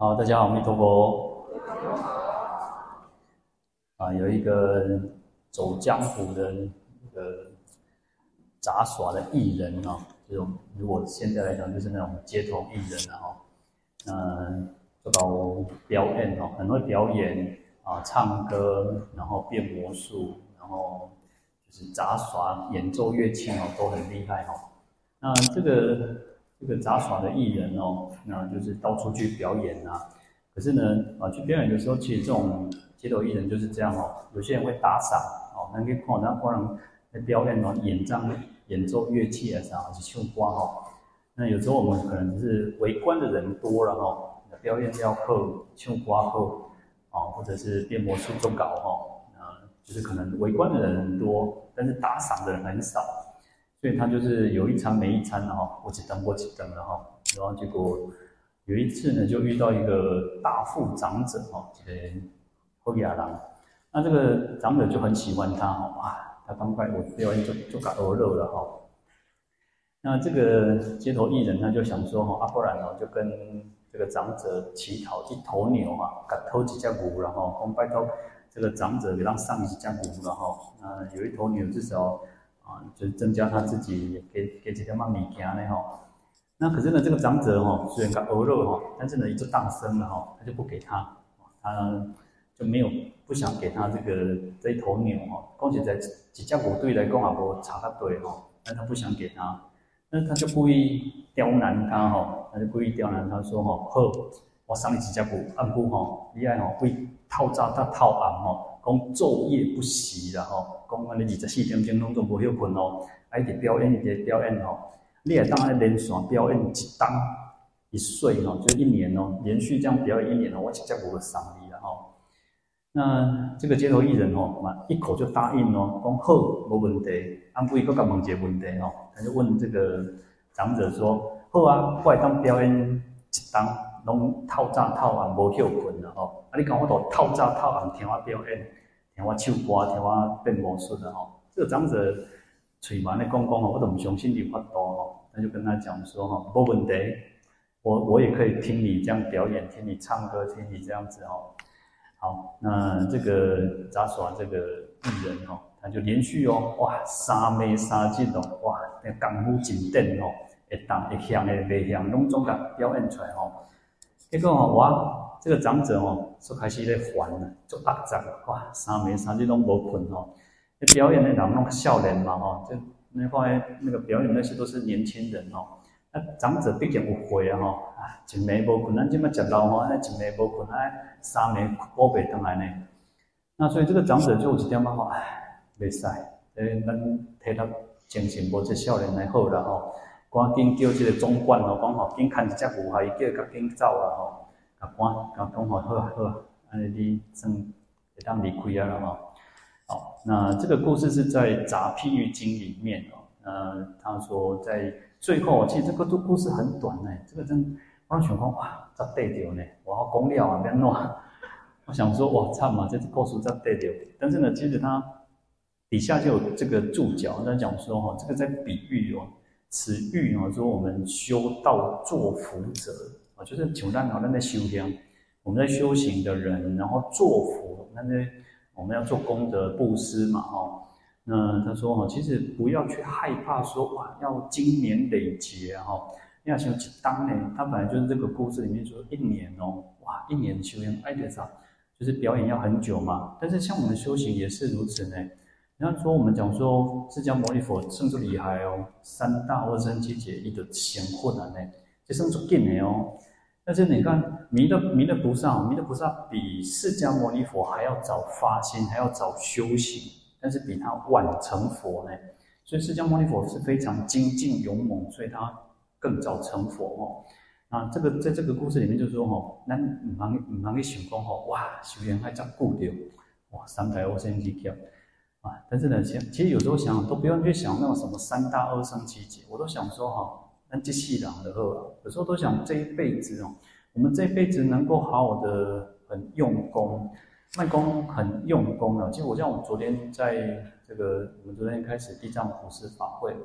好，大家好，阿弥陀佛。啊，有一个走江湖的那个杂耍的艺人啊，这种如果现在来讲，就是那种街头艺人啊，嗯，做到表演哦，很会表演啊，唱歌，然后变魔术，然后就是杂耍、演奏乐器哦，都很厉害哈。那这个。这个杂耍的艺人哦，那就是到处去表演啊。可是呢，啊，去表演的时候，其实这种街头艺人就是这样哦。有些人会打赏哦，那可以看那可能在表演哦，演唱、演奏乐器啊啥，是唱歌哈。那有时候我们可能是围观的人多了哈，表演要好，唱歌好啊，或者是变魔术做搞哈，啊，就是可能围观的人很多，但是打赏的人很少。所以他就是有一餐没一餐的哈，我只等我只等了哈，然后结果有一次呢，就遇到一个大腹长者哈，这个后亚郎，那这个长者就很喜欢他哈，哇，他赶快我表演就就搞鹅肉了哈。那这个街头艺人他就想说哈，啊不然哦，就跟这个长者乞讨一头牛啊，给偷几只牛然后，我拜托这个长者给他上几只牛然后，那有一头牛至少。啊，就增加他自己给给几条嘛米钱呢哈。那可是呢，这个长者哈，虽然他鹅肉哈，但是呢，一直当生了哈，他就不给他，他就没有不想给他这个这一头牛哈。况且在几家部队来讲啊，不差他对哈，但他不想给他，那他就故意刁难他哈，他就故意刁难他说哈，好，我送你几家部暗部哈，你爱哈会套扎他套暗哈。讲昼夜不息啦吼，讲安尼二十四点钟拢都无休困哦，啊一直表演一直表演吼，你也当安连续表演一当一岁吼，就一年哦，连续这样表演一年哦，我直接无个赏你了吼。那这个街头艺人吼，嘛一口就答应哦，讲好无问题，安不伊个甲问一个问题吼，他就问这个长者说，好啊，我来当表演一当，拢透早透晚无休困吼，啊你讲我都透早透晚听我表演。听我唱歌，听我变魔术的吼。这个长者嘴巴咧讲讲吼，我都唔相信你法度吼。他就跟他讲说哈，没问题，我我也可以听你这样表演，听你唱歌，听你这样子哦。好，那这个杂耍这个艺人哦，他就连续哦，哇，三暝三日哦，哇，那功夫真顶哦，会动会响的袂响，拢总甲表演出来吼。结果吼我。这个长者哦，就开始在烦了，就压榨了，哇，三暝三日拢无困哦。那表演的人拢少年嘛吼，就那块那个表演那些都是年轻人哦。那长者毕竟有岁啊吼，啊，一暝无困，咱这么食老吼，那一暝无困，哎，三暝过不回来呢。那所以这个长者就有一点嘛吼，哎，袂使，诶，咱替他精神无这少年来好了吼，赶紧叫这个总管哦，讲吼，紧看一只牛，还叫赶紧走了吼。啊，关啊，讲好，好，好，安尼你算会当离开啊了嘛？好，那这个故事是在《杂譬喻经》里面哦。呃，他说在最后，其实这个故故事很短呢。这个真，我想讲哇，咋对掉呢？我要讲了啊，别弄。我想说哇，差嘛，这个故事咋对掉？但是呢，其实他底下就有这个注脚在讲说哈，这个在比喻哦，此喻哦，说我们修道作福者。啊，就是求蛋好，那在修行，我们在修行的人，然后做佛，那在我们要做功德布施嘛，哈。那他说哈，其实不要去害怕说哇，要经年累劫哈，要修几当年，他本来就是这个故事里面说一年哦，哇，一年修行爱得啥，就是表演要很久嘛。但是像我们修行也是如此呢。然后说我们讲说释迦牟尼佛甚至厉害哦，三大阿僧只劫一的显混了呢，就算足紧的哦。但是你看，弥勒弥勒菩萨，弥勒菩萨比释迦牟尼佛还要早发心，还要早修行，但是比他晚成佛呢。所以释迦牟尼佛是非常精进勇猛，所以他更早成佛哦。那这个在这个故事里面就说哦，那唔能唔能去想讲吼，哇，修行还真固掉，哇，三大阿僧只劫啊。但是呢，其其实有时候想都不用去想那种什么三大阿僧只劫，我都想说哈。那这世人的话，有时候都想这一辈子哦，我们这一辈子能够好好的很用功，卖功很用功了。其实我像我昨天在这个，我们昨天开始地藏普施法会嘛，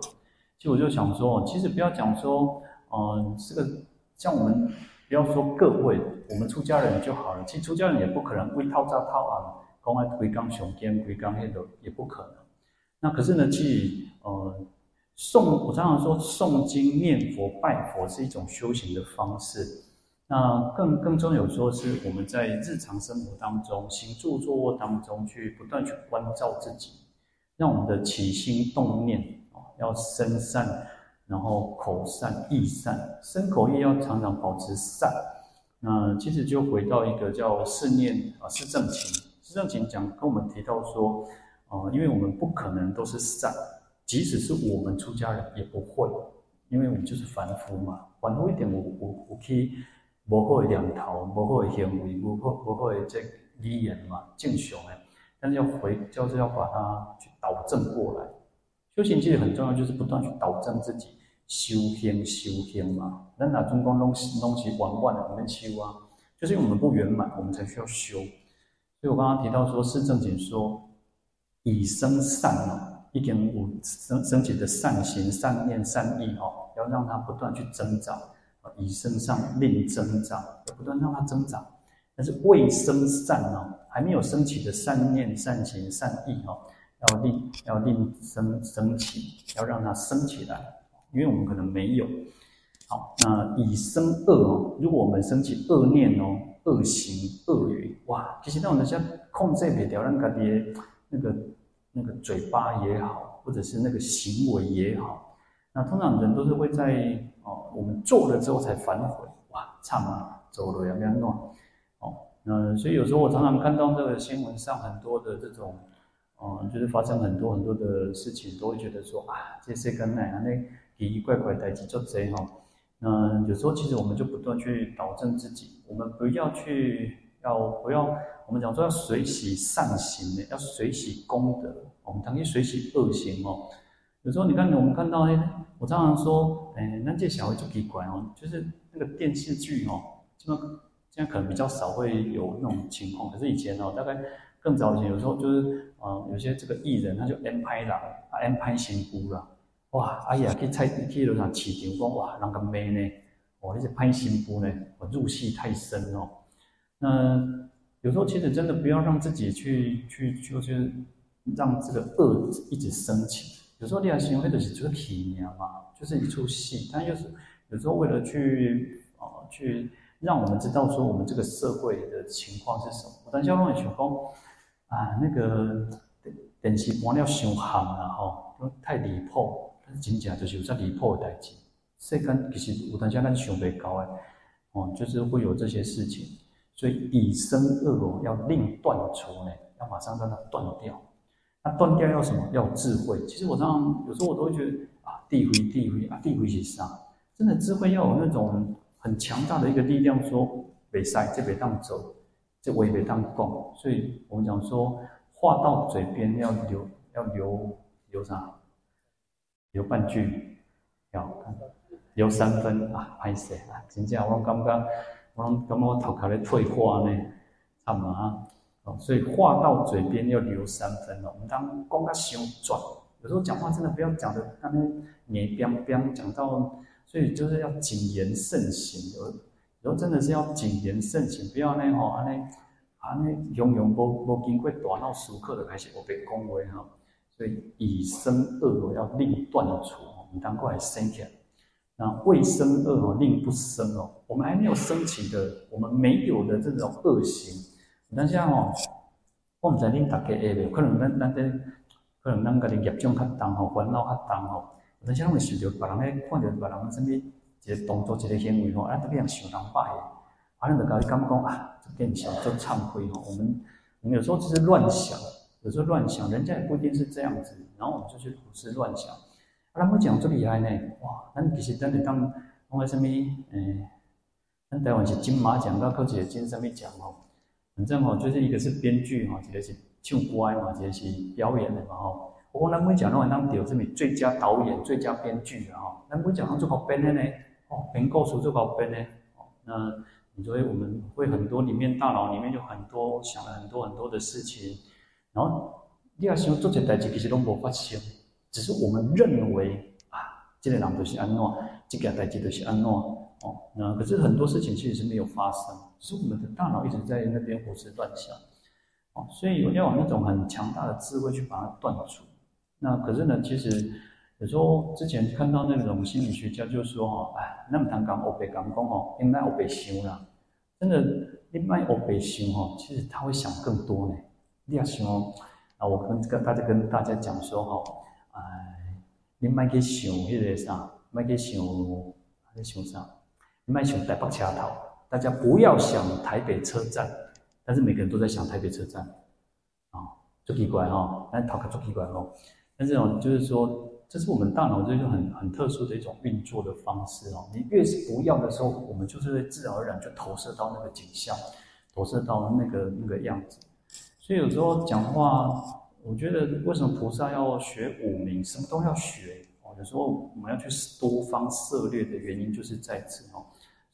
其实我就想说，其实不要讲说，嗯、呃，这个像我们不要说各位，我们出家人就好了。其实出家人也不可能为套扎套啊，公安回刚雄坚回刚黑的也不可能。那可是呢，去呃诵，我常常说诵经念佛拜佛是一种修行的方式。那更更重要说是我们在日常生活当中行住坐卧当中去不断去关照自己，让我们的起心动念啊要身善，然后口善意善，身口意要常常保持善。那其实就回到一个叫四念啊四正勤，四正勤讲跟我们提到说。哦，因为我们不可能都是善，即使是我们出家人也不会，因为我们就是凡夫嘛。凡夫一点，我我我可以不会两头，不会行为，不会不会这语言嘛，正常诶。但是要回，就是要把它去导正过来。修行其实很重要，就是不断去导正自己，修行修行嘛。那哪中光东西东西玩玩的，我们修啊，就是因为我们不圆满，我们才需要修。所以我刚刚提到说，四正经说。以生善哦，一点五升升起的善行、善念、善意哦，要让它不断去增长啊，以生上令增长，不断让它增长。但是未生善哦，还没有升起的善念、善行、善意哦，要令要令生升起，要让它升起来，因为我们可能没有。好，那以生恶哦，如果我们升起恶念哦、恶行、恶语，哇，其实那种人家控制不了，让自己那个。那个嘴巴也好，或者是那个行为也好，那通常人都是会在哦，我们做了之后才反悔，哇，唱啊，走了要不要弄？哦，那所以有时候我常常看到这个新闻上很多的这种，哦，就是发生很多很多的事情，都会觉得说啊，这些跟那那奇奇怪怪代志做贼哈。那有时候其实我们就不断去导正自己，我们不要去。要不要？我们讲说要随喜善行的，要随喜功德。我们当心随喜恶行哦。有时候你看，我们看到哎，我常常说，哎，那这小孩就奇怪哦，就是那个电视剧哦，现在现在可能比较少会有那种情况。可是以前哦，大概更早以前，有时候就是啊，有些这个艺人他就安排啦，安拍新妇啦，哇，哎呀，去菜去楼上市场讲哇，人个妹呢，哇，那些拍新妇呢，我入戏太深哦。那有时候其实真的不要让自己去去就是让这个恶一直升起。有时候你要行为的是这个体验嘛，就是一出戏。但又是有时候为了去啊去让我们知道说我们这个社会的情况是什么。我等下问小峰啊，那个电视播了伤行了哈，太离谱，但是真正就是有这离谱的代志。世间其实有当下咱想袂到的哦，就是会有这些事情。所以以生恶哦，要令断除呢，要马上让它断掉。那断掉要什么？要智慧。其实我常常有时候我都会觉得啊，地慧地慧啊，地慧是啥？真的智慧要有那种很强大的一个力量说，说别塞这别当走，这我也别当讲。所以我们讲说话到嘴边要留要留留啥？留半句，要留三分啊，歹势啊，真正我刚刚。我感觉我头壳咧退化呢，差不多啊。哦，所以话到嘴边要留三分哦。我们当讲甲伤转，有时候讲话真的不要讲的那边黏边边，讲到，所以就是要谨言慎行。有，有时候真的是要谨言慎行，不要呢吼安尼安尼庸庸无无经过大脑思考就开始我被恭维哈。所以以生恶要令断除，你当过来生起来。那未生恶哦，令不生哦。我们还没有升起的，我们没有的这种恶行。等下哦，我们在恁大家下面，可能咱咱这可能咱个的业障较重吼，烦恼较重吼。等下我们想到别人咧，看到别人什么一个动作、一个行为吼，啊，特别像想人坏的，反正就感觉讲啊，就变成做忏悔吼。我们我们有时候就是乱想，有时候乱想，人家也不一定是这样子，然后我们就去胡思乱想。啊，咱要讲这么厉害呢？哇，咱其实咱是当讲个什么？诶、欸，咱台湾是金马奖，到考一个金什么奖吼？反正吼，就是一个是编剧吼，一个是唱歌嘛，一个是表演的嘛吼。不过咱每讲拢会当得什么最佳导演、最佳编剧啊吼。咱每讲拢做好编的呢，哦，编故事做好编的。哦，那所以我们会很多里面大脑里面有很多想了很多很多的事情，然后你要想做这代志，其实拢无发生。只是我们认为啊，这个人就是安诺，这个代志就是安诺，哦，那可是很多事情其实是没有发生，是我们的大脑一直在那边胡思乱想，哦，所以要有那种很强大的智慧去把它断除。那可是呢，其实有时候之前看到那种心理学家就说哦，哎，那么谈讲欧北讲讲哦，应该欧北想啦，真的，你卖欧北想哦，其实他会想更多呢。你要想啊，我跟跟大家跟大家讲说哦，哎，你卖去想迄个啥，卖去想，还是想啥？你卖想台北车头，大家不要想台北车站，但是每个人都在想台北车站，啊，就奇怪哈，那头壳就奇怪哦。但这种就是说，这是我们大脑这就很很特殊的一种运作的方式哦。你越是不要的时候，我们就是会自然而然就投射到那个景象，投射到那个那个样子。所以有时候讲话，我觉得为什么菩萨要学五明，什么都要学哦。有时候我们要去多方涉猎的原因就是在此哦。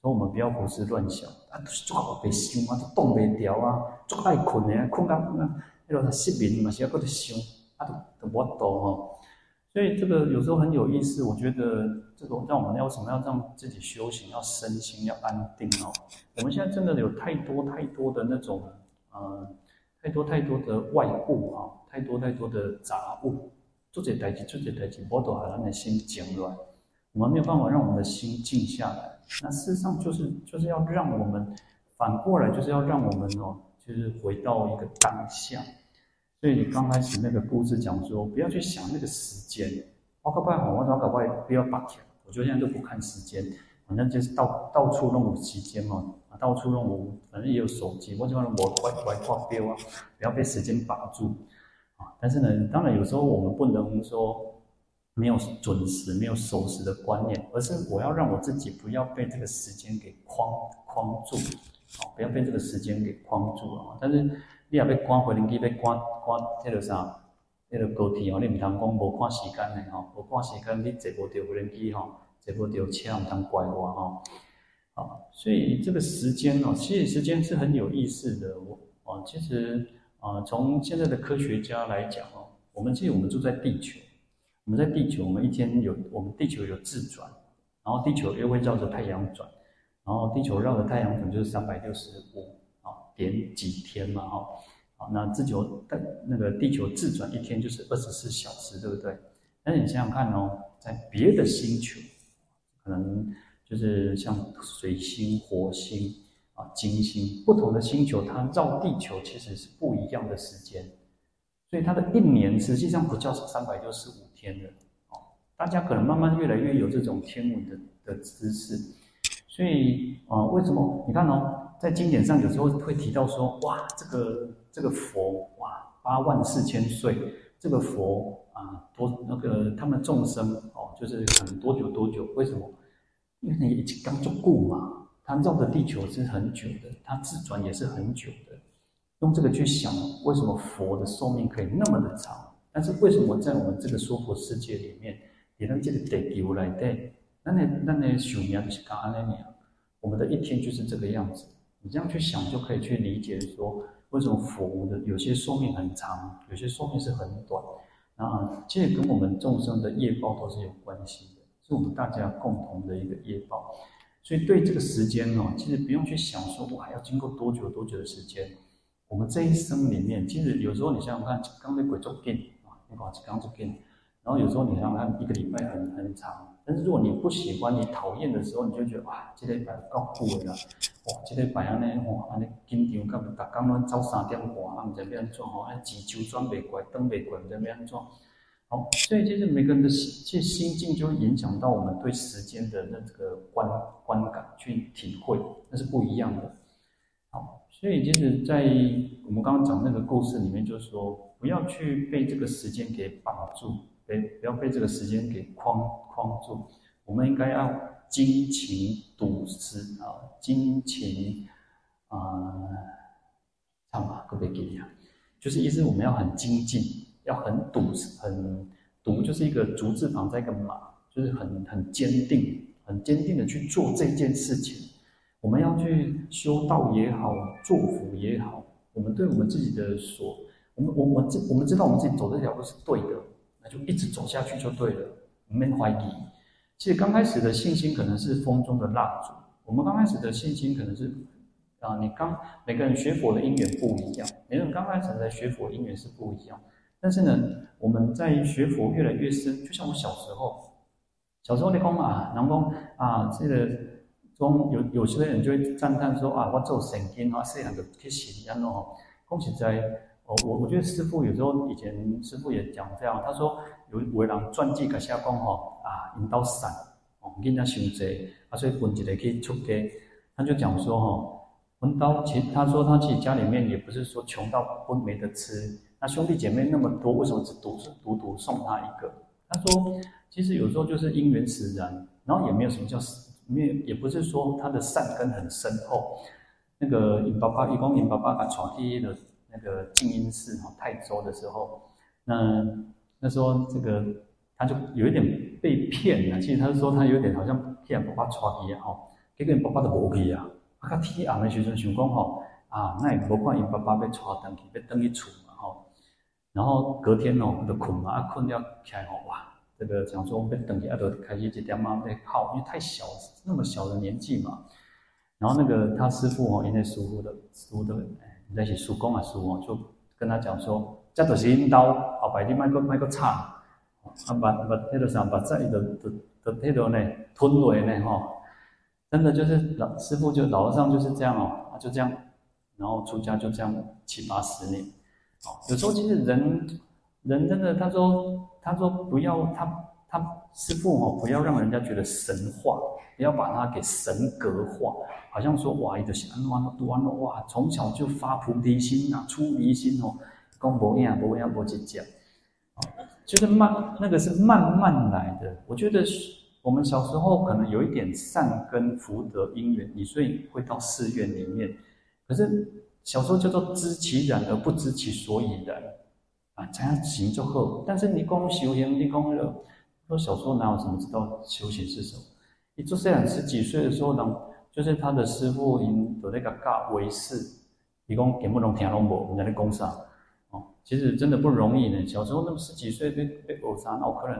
所以我们不要胡思乱想啊，都是做好被想啊，都动不了啊，做爱困的啊，困到那那个失眠嘛，是要搁在想。啊都都不懂哦，所以这个有时候很有意思。我觉得这个让我们要什么要让自己修行，要身心要安定哦。我们现在真的有太多太多的那种呃，太多太多的外物啊，太多太多的杂物，做这代志做这代志，我都让的心静乱。我们没有办法让我们的心静下来。那事实上就是就是要让我们反过来，就是要让我们哦，就是回到一个当下。所以你刚开始那个故事讲说，不要去想那个时间。我搞不好，我搞不好不要把钱。我觉得现在都不看时间，反正就是到到处弄有时间嘛，啊，到处弄有，反正也有手机，我就让我乖乖挂标啊，不要被时间绑住啊。但是呢，当然有时候我们不能说没有准时、没有守时的观念，而是我要让我自己不要被这个时间给框框住，啊，不要被这个时间给框住啊。但是。你也要赶回轮机，被赶赶迄个啥，迄个高铁哦，你唔通讲无看时间的吼，无看时间你坐无到回轮机吼，坐无到车唔通怪我吼。啊，所以这个时间哦，其实时间是很有意思的。我啊，其实啊，从现在的科学家来讲哦，我们其实我们住在地球，我们在地球，我们一天有我们地球有自转，然后地球又会绕着太阳转，然后地球绕着太阳转就是三百六十五啊。点几天嘛，哈，好，那地球的那个地球自转一天就是二十四小时，对不对？但是你想想看哦，在别的星球，可能就是像水星、火星啊、金星，不同的星球，它绕地球其实是不一样的时间，所以它的一年实际上不叫三百六十五天的哦。大家可能慢慢越来越有这种天文的的知识，所以啊，为什么？你看哦。在经典上有时候会提到说，哇，这个这个佛哇八万四千岁，这个佛啊多那个他们众生哦，就是可能多久多久？为什么？因为你已经刚做过嘛，他绕的地球是很久的，他自转也是很久的。用这个去想，为什么佛的寿命可以那么的长？但是为什么在我们这个娑婆世界里面，也能这个地球来对？那那那那寿命就是刚安那，我们的一天就是这个样子。你这样去想，就可以去理解说，为什么佛的有些寿命很长，有些寿命是很短。那这也跟我们众生的业报都是有关系，是我们大家共同的一个业报。所以对这个时间呢，其实不用去想说，我还要经过多久多久的时间。我们这一生里面，其实有时候你想想看，刚才鬼做变啊，你讲刚做变，然后有时候你想想看，一个礼拜很很长。但是如果你不喜欢、你讨厌的时候，你就觉得哇，这个礼拜够苦的啦，哇，这个礼拜安尼哇，安尼紧张，干嘛？逐工拢走三点半，啊，毋知要安怎吼，啊，钱周转袂过，转袂过，毋知要安怎。好，所以其实每个人的心，其实心境就会影响到我们对时间的那这个观观感去体会，那是不一样的。好，所以就是，在我们刚刚讲那个故事里面，就是说，不要去被这个时间给绑住。不要被这个时间给框框住，我们应该要精勤笃思啊，精勤啊，唱吧，可不可以给你啊？就是意思我们要很精进，要很笃，很笃，就是一个竹字旁再一个马，就是很很坚定，很坚定的去做这件事情。我们要去修道也好，做福也好，我们对我们自己的所，我们我们知我们知道我们自己走这条路是对的。那就一直走下去就对了，没怀疑。其实刚开始的信心可能是风中的蜡烛，我们刚开始的信心可能是啊，你刚每个人学佛的因缘不一样，每个人刚开始在学佛因缘是不一样。但是呢，我们在学佛越来越深，就像我小时候，小时候你讲啊，人讲啊，这个中有有些人就会赞叹说啊，我做神经啊，细汉就去学安喏。讲实在，我我我觉得师父有时候以前师父也讲这样，他说有有人传记给下讲吼啊，引导散哦，囡仔伤济，啊，所以分一个去出家，他就讲说吼，分到其实他说他自己家里面也不是说穷到不没得吃。那兄弟姐妹那么多，为什么只独独独送他一个？他说，其实有时候就是因缘使然，然后也没有什么叫没有，也不是说他的善根很深厚。那个尹爸爸，一公尹爸爸把传递的那个静音寺哈泰州的时候，那那时候这个他就有一点被骗了。其实他是说他有点好像骗爸爸传递哈，结果爸爸都无去啊，啊，天暗的时阵想讲吼啊，那也无看尹爸爸要传登去，要登去厝。然后隔天哦，就困嘛，啊困了起来哦，哇，这个讲说我们等一下都开始一点嘛在靠，因为太小，那么小的年纪嘛。然后那个他师父哦，因为师父的师父的，那些叔公啊叔哦，就跟他讲说，这都是引导，后摆你卖个卖个差，啊把把那个啥把在的的的那个呢吞落来呢哈，真的就是老师傅就老和尚就是这样哦，就这样，然后出家就这样七八十年。有时候其实人，人真的，他说，他说不要他他师父哦，不要让人家觉得神化，不要把他给神格化，好像说哇，一个是安完了，读完了哇，从小就发菩提心啊，出离心哦，公婆一样，不要不去讲，啊，就是慢，那个是慢慢来的。我觉得我们小时候可能有一点善根福德因缘，你所以会到寺院里面，可是。小时候叫做知其然而不知其所以然，啊，这样行就好。但是你讲修行，你讲了，说小时候哪有什么知道修行是什么？你做这样十几岁的时候呢，就是他的师傅因的那个教为师，你讲给不能听懂不？我们在讲啥？哦，其实真的不容易呢。小时候那么十几岁被被偶啥脑壳人，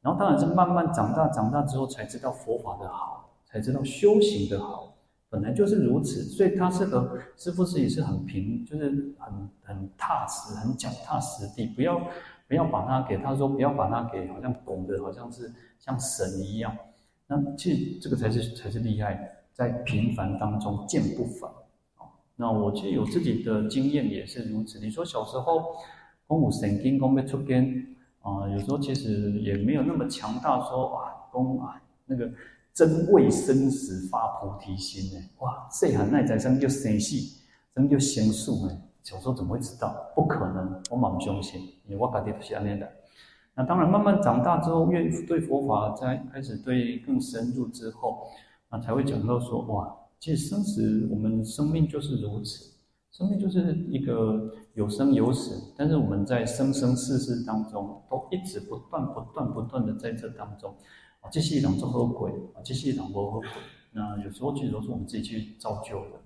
然后当然是慢慢长大，长大之后才知道佛法的好，才知道修行的好。本来就是如此，所以他是和师父自己是很平，就是很很踏实，很脚踏实地。不要不要把他给他说，不要把他给好像拱得好像是像神一样。那其实这个才是才是厉害，在平凡当中见不凡。那我其实有自己的经验也是如此。你说小时候公武神经公被出边啊，有时候其实也没有那么强大说，说啊公啊那个。真为生死发菩提心呢？哇！谁还耐在生就生死，生就生死呢？小时候怎么会知道？不可能，我满不相信，我家里都是这样的。那当然，慢慢长大之后，越对佛法在开始对更深入之后，那才会讲到说：哇，其实生死，我们生命就是如此，生命就是一个有生有死，但是我们在生生世世当中，都一直不断、不断、不断的在这当中。这是一种做恶鬼啊，这是一种魔恶鬼。那有时候其实都是我们自己去造就的。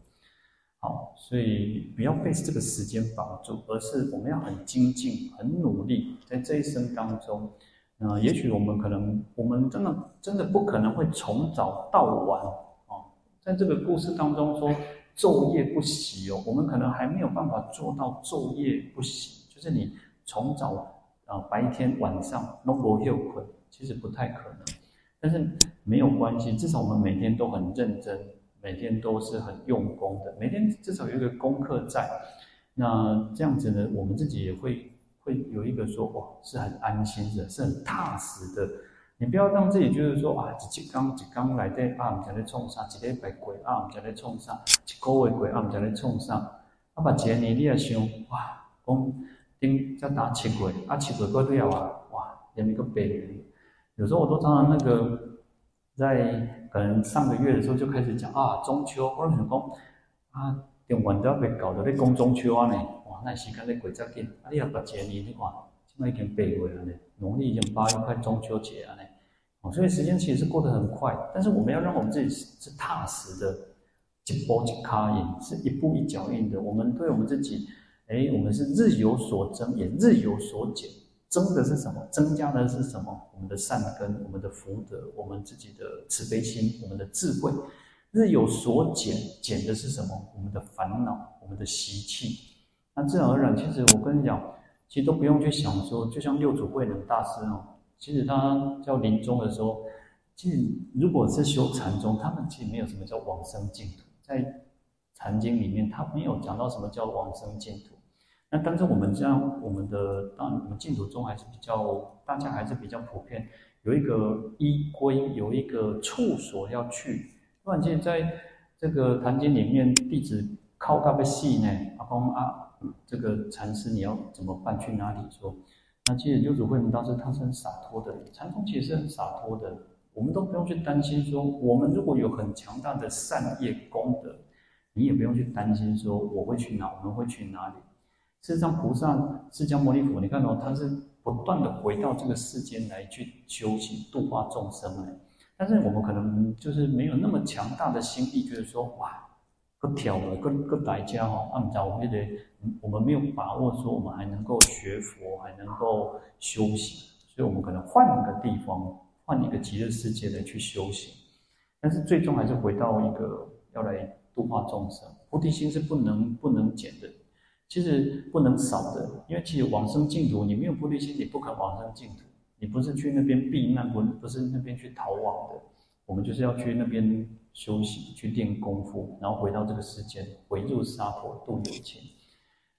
好，所以不要被这个时间绑住，而是我们要很精进、很努力，在这一生当中，那也许我们可能，我们真的真的不可能会从早到晚啊，在这个故事当中说昼夜不息哦，我们可能还没有办法做到昼夜不息，就是你从早啊白天晚上都不会困，其实不太可能。但是没有关系，至少我们每天都很认真，每天都是很用功的，每天至少有一个功课在。那这样子呢，我们自己也会会有一个说，哇，是很安心的，是很踏实的。你不要让自己就是说，啊，一刚一刚来的啊，我们在冲啥？一礼拜过啊，我们在冲啥？一个月过啊，我们在冲啥？啊，把前年你也想，哇，讲顶再打七个月，啊，七个月过了啊，哇，连一个八月。有时候我都常常那个，在可能上个月的时候就开始讲啊，中秋，我想讲啊，电玩都要被搞得在讲中秋啊呢，哇，那时间在过这紧，啊，你也把节日你看，现在已经八月了呢，农历已经八月快中秋节了呢，哦，所以时间其实是过得很快，但是我们要让我们自己是踏实的，一步一脚印，是一步一脚印的，我们对我们自己，哎，我们是日有所增，也日有所减。增的是什么？增加的是什么？我们的善根，我们的福德，我们自己的慈悲心，我们的智慧。日有所减，减的是什么？我们的烦恼，我们的习气。那自然而然，其实我跟你讲，其实都不用去想说，就像六祖慧能大师哦，其实他叫临终的时候，其实如果是修禅宗，他们其实没有什么叫往生净土，在禅经里面，他没有讲到什么叫往生净土。那但是我们这样，我们的当我们净土宗还是比较，大家还是比较普遍，有一个依归，有一个处所要去。突然，其实在这个坛经里面，弟子靠他的戏呢，阿公啊，这个禅师你要怎么办？去哪里说？那其实六祖慧能当时他是很洒脱的，禅宗其实是很洒脱的，我们都不用去担心说，我们如果有很强大的善业功德，你也不用去担心说我会去哪，我们会去哪里。事实上，菩萨释迦牟尼佛，你看到、哦、他是不断的回到这个世间来去修行度化众生的。但是我们可能就是没有那么强大的心力，觉得说哇，不挑了，更更大家哦，按照我们的，我们没有把握说我们还能够学佛，还能够修行，所以我们可能换一个地方，换一个极乐世界来去修行。但是最终还是回到一个要来度化众生，菩提心是不能不能减的。其实不能少的，因为其实往生净土，你没有菩提心，你不可往生净土。你不是去那边避难，不不是那边去逃亡的。我们就是要去那边修行，去练功夫，然后回到这个世间，回入沙婆度有情。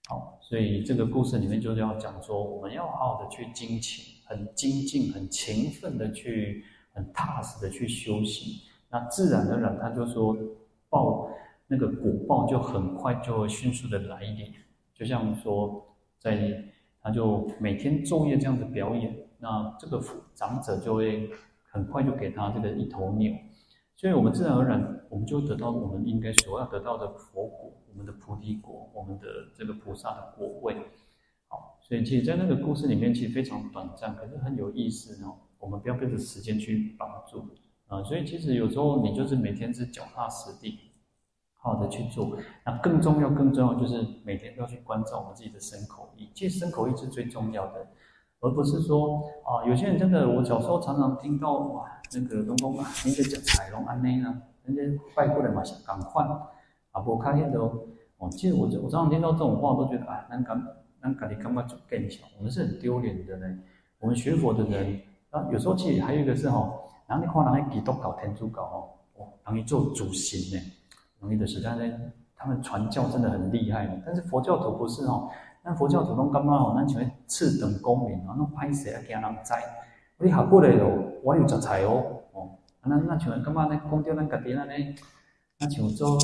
好，所以这个故事里面就是要讲说，我们要好好的去精勤，很精进、很勤奋的去，很踏实的去修行。那自然而然，他就说报那个果报就很快就会迅速的来临。就像说，在他就每天昼夜这样子表演，那这个长者就会很快就给他这个一头牛，所以我们自然而然，我们就得到我们应该所要得到的佛果，我们的菩提果，我们的这个菩萨的果位。好，所以其实，在那个故事里面，其实非常短暂，可是很有意思哦。我们不要被这时间去绑住啊，所以其实有时候你就是每天是脚踏实地。好的去做，那更重要、更重要就是每天都要去关照我们自己的身口意。其实身口意是最重要的，而不是说啊，有些人真的，我小时候常常听到哇，那个东东啊，人家讲彩龙安内啊，人家拜过来嘛，想赶快啊，不看见的哦。其实我我常常听到这种话，都觉得啊，那敢那敢你干嘛就更小，我们是很丢脸的呢。我们学佛的人啊，有时候其实还有一个是哈，然后你看人家基督教、天主教哦，哦，让你做主神呢。容易的是，但是他们传教真的很厉害。但是佛教徒不是哦，那佛教徒都干嘛哦？那请问次等公民啊，那拍谁啊？给人摘？我你好过来哦，我有食材哦，哦，那那请问干嘛呢？公掉那个点啊呢？那请问说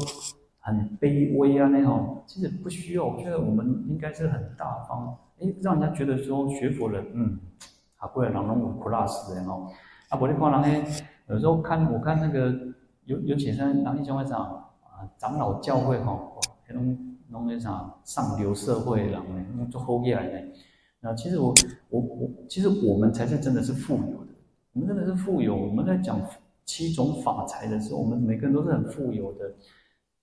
很卑微啊那哦，其实不需要。我觉得我们应该是很大方，诶，让人家觉得说学佛人，嗯，好过来人拢有苦辣死的哦。啊，不你看人诶，有时候看我看那个有有学生，然后一讲会长老教会哈，那种那啥上流社会人呢，那做后业来的。那其实我我我，其实我们才是真的是富有的。我们真的是富有。我们在讲七种法财的时候，我们每个人都是很富有的。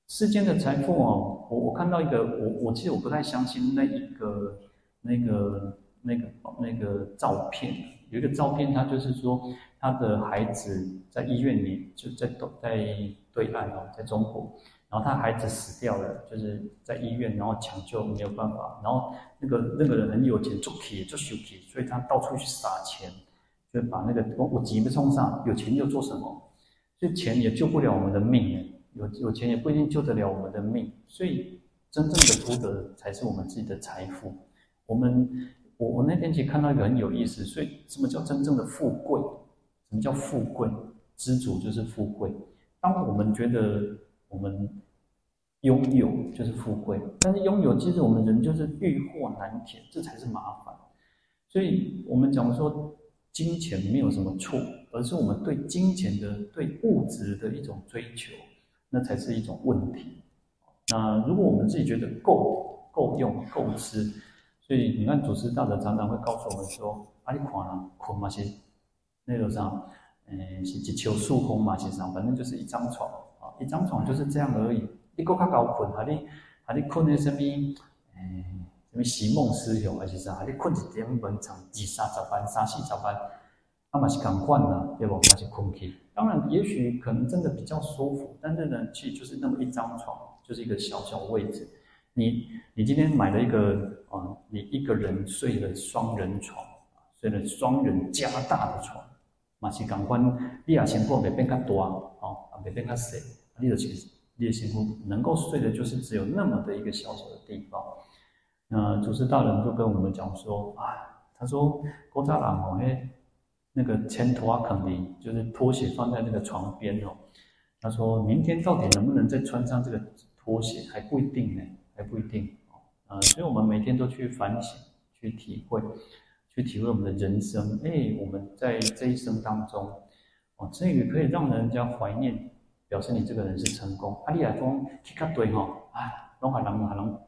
世间的财富哦，我我看到一个，我我其实我不太相信那一个那个那个那个照片。有一个照片，他就是说他的孩子在医院里，就在在。对岸哦，在中国，然后他孩子死掉了，就是在医院，然后抢救没有办法，然后那个那个人很有钱，做铁做手铁，所以他到处去撒钱，就把那个我我急不冲上，有钱就做什么，所以钱也救不了我们的命，有有钱也不一定救得了我们的命，所以真正的福德才是我们自己的财富。我们我我那天其实看到一个很有意思，所以什么叫真正的富贵？什么叫富贵？知足就是富贵。当我们觉得我们拥有就是富贵，但是拥有其实我们人就是欲壑难填，这才是麻烦。所以我们讲说金钱没有什么错，而是我们对金钱的对物质的一种追求，那才是一种问题。那如果我们自己觉得够够用够吃，所以你看祖师大德常常会告诉我们说：“阿里垮了，困嘛些那个啥。”诶，是一树数空嘛，其实反正就是一张床啊，一张床就是这样而已。你搁较高困，还你还你困在什么？诶，什么席梦思乡还是啥？还你困一点门床，二三十班、三四十班，啊嘛是共款啦，对不？嘛是困去。当然，也许可能真的比较舒服，但是呢，其实就是那么一张床，就是一个小小位置。你你今天买了一个啊、呃，你一个人睡了双人床，睡了双人加大的床，嘛是讲翻，你也辛苦没变较大哦，没变较细，你的其实你的辛苦能够睡的就是只有那么的一个小小的地方。那主持大人就跟我们讲说啊，他说古早人哦，嘿。那个前拖啊，肯定就是拖鞋放在那个床边哦。他说明天到底能不能再穿上这个拖鞋，还不一定呢，还不一定哦。啊，所以我们每天都去反省，去体会，去体会我们的人生。哎，我们在这一生当中，哦，这个可以让人家怀念，表示你这个人是成功。阿里亚公去卡对哈，啊，拢还能还能，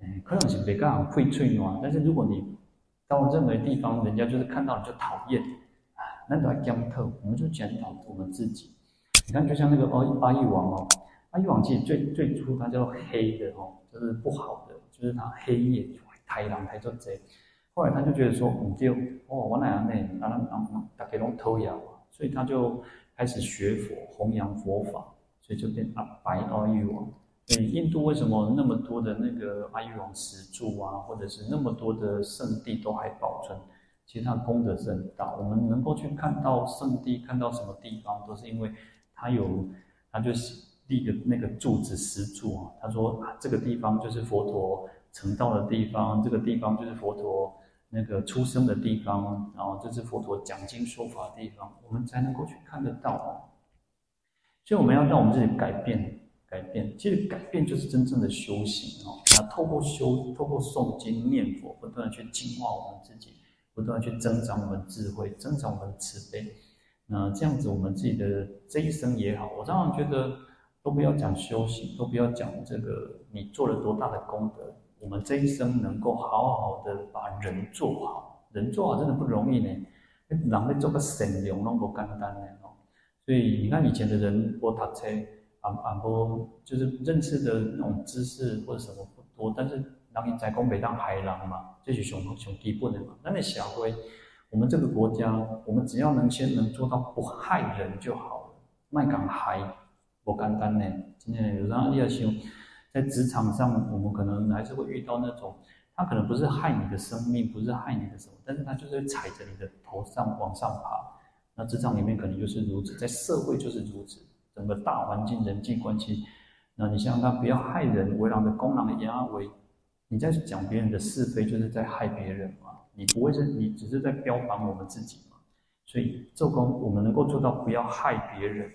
嗯，可能是别个人会吹牛，但是如果你到任何地方，人家就是看到你就讨厌。那都要检讨，我们就检讨我们自己。你看，就像那个哦阿育王哦，阿育王其实最最初它叫黑的哦，就是不好的，就是它黑夜太狼太做贼。后来他就觉得说，唔对，哦，我哪样呢？哪能哪大家拢偷呀？所以他就开始学佛，弘扬佛法，所以就变阿白阿育王。所以印度为什么那么多的那个阿育王石柱啊，或者是那么多的圣地都还保存？其实它功德是很大，我们能够去看到圣地，看到什么地方，都是因为它有，它就是立个那个柱子石柱啊。他说啊，这个地方就是佛陀成道的地方，这个地方就是佛陀那个出生的地方，然后这是佛陀讲经说法的地方，我们才能够去看得到哦。所以我们要让我们自己改变，改变，其实改变就是真正的修行哦。那透过修，透过诵经念佛，不断的去净化我们自己。不断的去增长我们智慧，增长我们慈悲。那这样子，我们自己的这一生也好，我常常觉得，都不要讲修行，都不要讲这个你做了多大的功德。我们这一生能够好好的把人做好，人做好真的不容易呢。人要做个善良，那么简单呢。所以你看以前的人，我读册，啊啊不，就是认识的那种知识或者什么不多，但是。让你在讲袂当海狼嘛，这是上上基本的嘛。那你社会，我们这个国家，我们只要能先能做到不害人就好了。卖讲害，不简单呢。今天有时候你要想，在职场上，我们可能还是会遇到那种，他可能不是害你的生命，不是害你的什么，但是他就是踩着你的头上往上爬。那职场里面可能就是如此，在社会就是如此，整个大环境人际关系，那你想想看不要害人，为人的功能的压为。你在讲别人的是非，就是在害别人嘛？你不会是，你只是在标榜我们自己嘛？所以做工，我们能够做到不要害别人，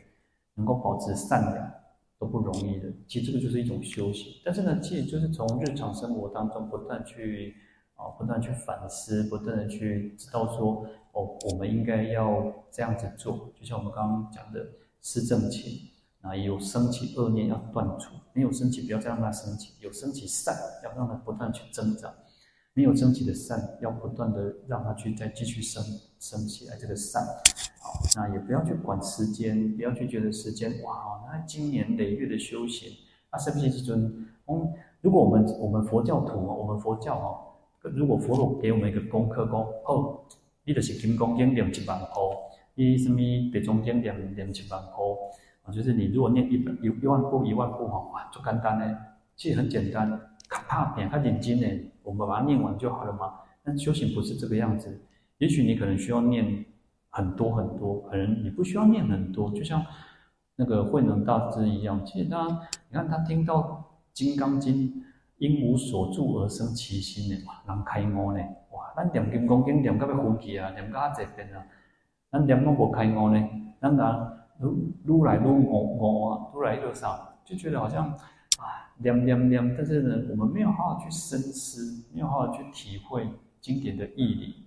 能够保持善良，都不容易的。其实这个就是一种修行。但是呢，其实就是从日常生活当中不断去啊，不断去反思，不断的去知道说，哦，我们应该要这样子做。就像我们刚刚讲的，思正勤。啊，有升起恶念要断除，没有升起不要再让它升起；有升起善要让它不断去增长，没有升起的善要不断的让它去再继续升升起来。这个善，那也不要去管时间，不要去觉得时间哇，那经年累月的修行，那，是不是这尊？嗯，如果我们我们佛教徒，我们佛教哦，如果佛陀给我们一个功课，讲哦，你就是金刚经念一万部，你什么地藏经念念一万部。就是你如果念一本一一万部一万部哈，哇，就简单呢，其实很简单，卡怕点看点经呢，我们把它念完就好了嘛。但修行不是这个样子，也许你可能需要念很多很多，可能你不需要念很多，就像那个慧能大师一样。其实他，你看他听到《金刚经》，因无所住而生其心呢，哇，能开悟呢，哇，咱念《金刚经》念到要昏去啊，念到这边啊，咱念拢无开悟呢，咱讲。撸撸来撸我我啊，撸来撸上，就觉得好像啊，念念念，但是呢，我们没有好好去深思，没有好好去体会经典的义理，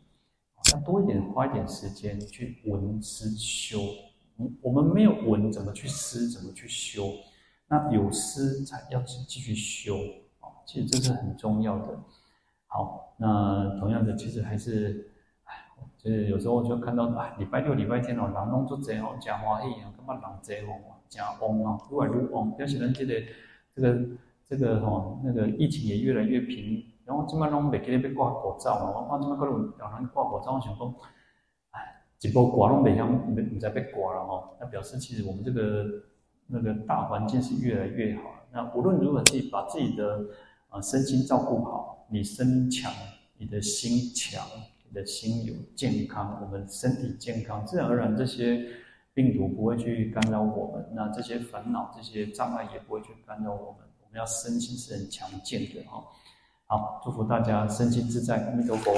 要多一点，花一点时间去闻思修。我们没有闻，怎么去思？怎么去修？那有思才要继继续修啊，其实这是很重要的。好，那同样的，其实还是。就是有时候就看到，哎，礼拜六、礼拜天哦，人拢做这哦，真欢喜啊，感觉人真旺，真旺啊，越来越旺。表示咱这个、这个、这个吼，那个疫情也越来越平。然后今麦拢袂记得要挂口罩嘛，我看今麦可能有人挂口罩，我想讲，哎，一波刮拢北乡，没你再被刮了哈，那表示其实我们这个那个大环境是越来越好。那无论如何，自己把自己的啊身心照顾好，你身强，你的心强，你的心有健康，我们身体健康，自然而然这些病毒不会去干扰我们，那这些烦恼、这些障碍也不会去干扰我们。我们要身心是很强健的哈。好，祝福大家身心自在，阿弥陀佛。